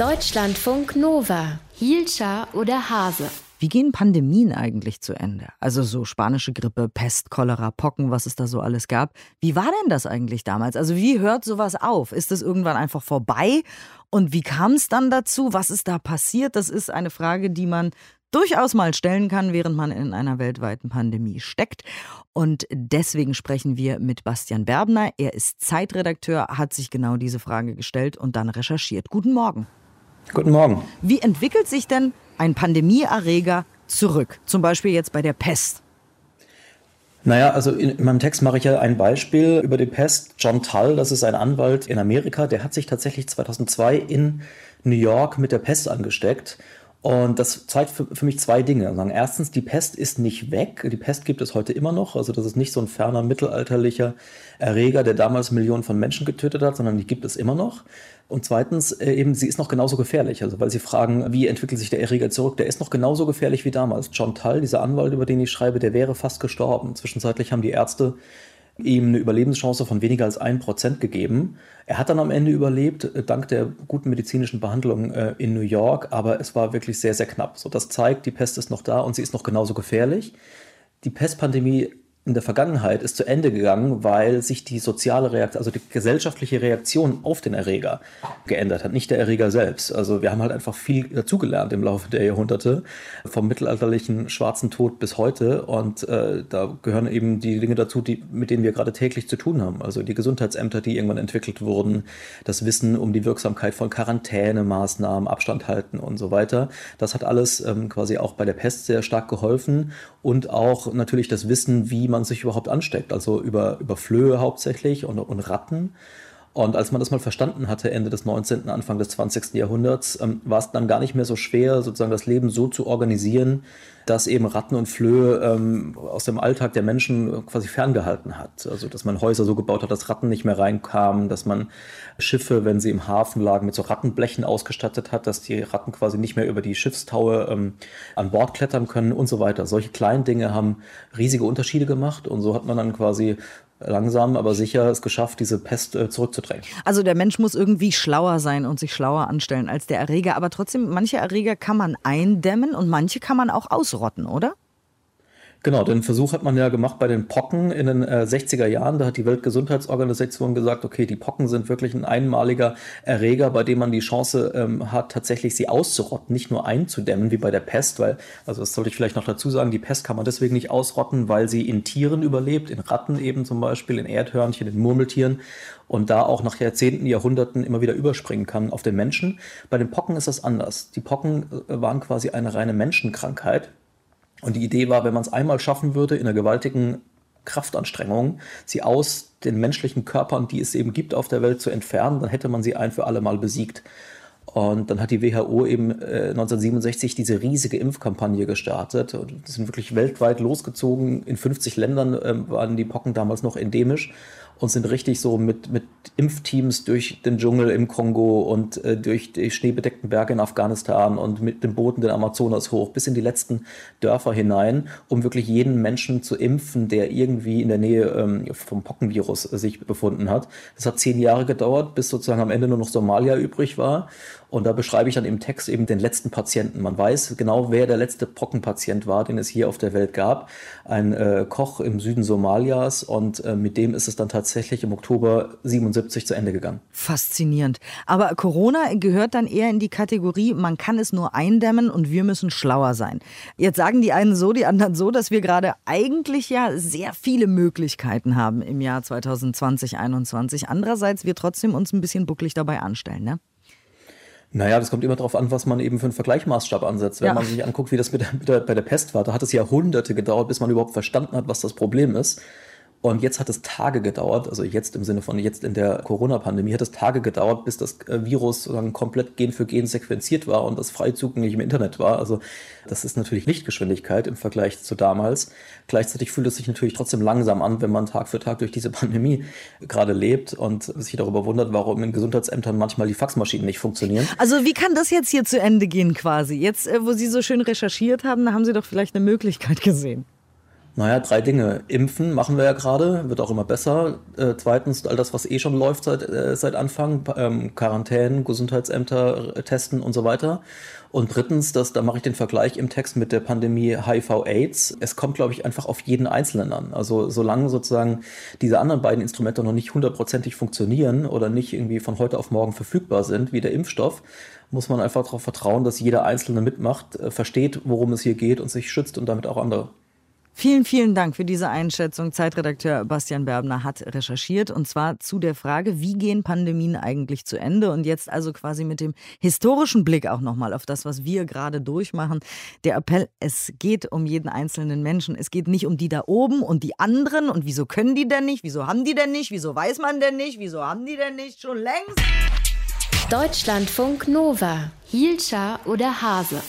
Deutschlandfunk Nova. Hielscher oder Hase? Wie gehen Pandemien eigentlich zu Ende? Also so spanische Grippe, Pest, Cholera, Pocken, was es da so alles gab. Wie war denn das eigentlich damals? Also wie hört sowas auf? Ist es irgendwann einfach vorbei? Und wie kam es dann dazu? Was ist da passiert? Das ist eine Frage, die man durchaus mal stellen kann, während man in einer weltweiten Pandemie steckt. Und deswegen sprechen wir mit Bastian Berbner. Er ist Zeitredakteur, hat sich genau diese Frage gestellt und dann recherchiert. Guten Morgen. Guten Morgen. Wie entwickelt sich denn ein Pandemieerreger zurück? Zum Beispiel jetzt bei der Pest. Naja, also in meinem Text mache ich ja ein Beispiel über die Pest. John Tull, das ist ein Anwalt in Amerika, der hat sich tatsächlich 2002 in New York mit der Pest angesteckt und das zeigt für, für mich zwei Dinge. Erstens, die Pest ist nicht weg. Die Pest gibt es heute immer noch. Also das ist nicht so ein ferner mittelalterlicher Erreger, der damals Millionen von Menschen getötet hat, sondern die gibt es immer noch. Und zweitens, äh, eben, sie ist noch genauso gefährlich. Also weil Sie fragen, wie entwickelt sich der Erreger zurück? Der ist noch genauso gefährlich wie damals. John Tull, dieser Anwalt, über den ich schreibe, der wäre fast gestorben. Zwischenzeitlich haben die Ärzte ihm eine Überlebenschance von weniger als 1% gegeben. Er hat dann am Ende überlebt, äh, dank der guten medizinischen Behandlung äh, in New York, aber es war wirklich sehr, sehr knapp. So, das zeigt, die Pest ist noch da und sie ist noch genauso gefährlich. Die Pestpandemie in der Vergangenheit ist zu Ende gegangen, weil sich die soziale Reaktion, also die gesellschaftliche Reaktion auf den Erreger geändert hat, nicht der Erreger selbst. Also wir haben halt einfach viel dazugelernt im Laufe der Jahrhunderte, vom mittelalterlichen schwarzen Tod bis heute. Und äh, da gehören eben die Dinge dazu, die, mit denen wir gerade täglich zu tun haben. Also die Gesundheitsämter, die irgendwann entwickelt wurden, das Wissen um die Wirksamkeit von Quarantänemaßnahmen, Abstand halten und so weiter. Das hat alles ähm, quasi auch bei der Pest sehr stark geholfen und auch natürlich das Wissen, wie man sich überhaupt ansteckt. Also über, über Flöhe hauptsächlich und, und Ratten. Und als man das mal verstanden hatte, Ende des 19., Anfang des 20. Jahrhunderts, ähm, war es dann gar nicht mehr so schwer, sozusagen das Leben so zu organisieren, dass eben Ratten und Flöhe ähm, aus dem Alltag der Menschen quasi ferngehalten hat. Also dass man Häuser so gebaut hat, dass Ratten nicht mehr reinkamen, dass man Schiffe, wenn sie im Hafen lagen, mit so Rattenblechen ausgestattet hat, dass die Ratten quasi nicht mehr über die Schiffstaue ähm, an Bord klettern können und so weiter. Solche kleinen Dinge haben riesige Unterschiede gemacht und so hat man dann quasi langsam, aber sicher es geschafft, diese Pest äh, zurückzudrängen. Also der Mensch muss irgendwie schlauer sein und sich schlauer anstellen als der Erreger. Aber trotzdem, manche Erreger kann man eindämmen und manche kann man auch ausrotten, oder? Genau, den Versuch hat man ja gemacht bei den Pocken in den äh, 60er Jahren. Da hat die Weltgesundheitsorganisation gesagt, okay, die Pocken sind wirklich ein einmaliger Erreger, bei dem man die Chance ähm, hat, tatsächlich sie auszurotten, nicht nur einzudämmen wie bei der Pest, weil, also das sollte ich vielleicht noch dazu sagen, die Pest kann man deswegen nicht ausrotten, weil sie in Tieren überlebt, in Ratten eben zum Beispiel, in Erdhörnchen, in Murmeltieren und da auch nach Jahrzehnten, Jahrhunderten immer wieder überspringen kann auf den Menschen. Bei den Pocken ist das anders. Die Pocken äh, waren quasi eine reine Menschenkrankheit und die Idee war, wenn man es einmal schaffen würde, in einer gewaltigen Kraftanstrengung, sie aus den menschlichen Körpern, die es eben gibt auf der Welt, zu entfernen, dann hätte man sie ein für alle Mal besiegt. Und dann hat die WHO eben äh, 1967 diese riesige Impfkampagne gestartet. Und sind wirklich weltweit losgezogen. In 50 Ländern äh, waren die Pocken damals noch endemisch und sind richtig so mit, mit Impfteams durch den Dschungel im Kongo und äh, durch die schneebedeckten Berge in Afghanistan und mit den Booten den Amazonas hoch bis in die letzten Dörfer hinein, um wirklich jeden Menschen zu impfen, der irgendwie in der Nähe ähm, vom Pockenvirus sich befunden hat. Das hat zehn Jahre gedauert, bis sozusagen am Ende nur noch Somalia übrig war. Und da beschreibe ich dann im Text eben den letzten Patienten. Man weiß genau, wer der letzte Pockenpatient war, den es hier auf der Welt gab. Ein äh, Koch im Süden Somalias und äh, mit dem ist es dann tatsächlich im Oktober 77 zu Ende gegangen. Faszinierend. Aber Corona gehört dann eher in die Kategorie, man kann es nur eindämmen und wir müssen schlauer sein. Jetzt sagen die einen so, die anderen so, dass wir gerade eigentlich ja sehr viele Möglichkeiten haben im Jahr 2020, 2021. Andererseits wir trotzdem uns ein bisschen bucklig dabei anstellen, ne? Naja, das kommt immer darauf an, was man eben für einen Vergleichsmaßstab ansetzt. Wenn ja. man sich anguckt, wie das mit der, mit der, bei der Pest war, da hat es Jahrhunderte gedauert, bis man überhaupt verstanden hat, was das Problem ist. Und jetzt hat es Tage gedauert, also jetzt im Sinne von jetzt in der Corona-Pandemie, hat es Tage gedauert, bis das äh, Virus dann komplett Gen für Gen sequenziert war und das frei zugänglich im Internet war. Also das ist natürlich Lichtgeschwindigkeit im Vergleich zu damals. Gleichzeitig fühlt es sich natürlich trotzdem langsam an, wenn man Tag für Tag durch diese Pandemie gerade lebt und sich darüber wundert, warum in Gesundheitsämtern manchmal die Faxmaschinen nicht funktionieren. Also wie kann das jetzt hier zu Ende gehen quasi? Jetzt, äh, wo Sie so schön recherchiert haben, da haben Sie doch vielleicht eine Möglichkeit gesehen. Naja, drei Dinge. Impfen machen wir ja gerade, wird auch immer besser. Äh, zweitens, all das, was eh schon läuft seit, äh, seit Anfang, ähm, Quarantänen, Gesundheitsämter äh, testen und so weiter. Und drittens, das, da mache ich den Vergleich im Text mit der Pandemie HIV-AIDS. Es kommt, glaube ich, einfach auf jeden Einzelnen an. Also solange sozusagen diese anderen beiden Instrumente noch nicht hundertprozentig funktionieren oder nicht irgendwie von heute auf morgen verfügbar sind, wie der Impfstoff, muss man einfach darauf vertrauen, dass jeder Einzelne mitmacht, äh, versteht, worum es hier geht und sich schützt und damit auch andere. Vielen, vielen Dank für diese Einschätzung. Zeitredakteur Bastian Berbner hat recherchiert und zwar zu der Frage, wie gehen Pandemien eigentlich zu Ende? Und jetzt also quasi mit dem historischen Blick auch nochmal auf das, was wir gerade durchmachen. Der Appell, es geht um jeden einzelnen Menschen. Es geht nicht um die da oben und die anderen. Und wieso können die denn nicht? Wieso haben die denn nicht? Wieso weiß man denn nicht? Wieso haben die denn nicht schon längst? Deutschlandfunk Nova. Hielscher oder Hase?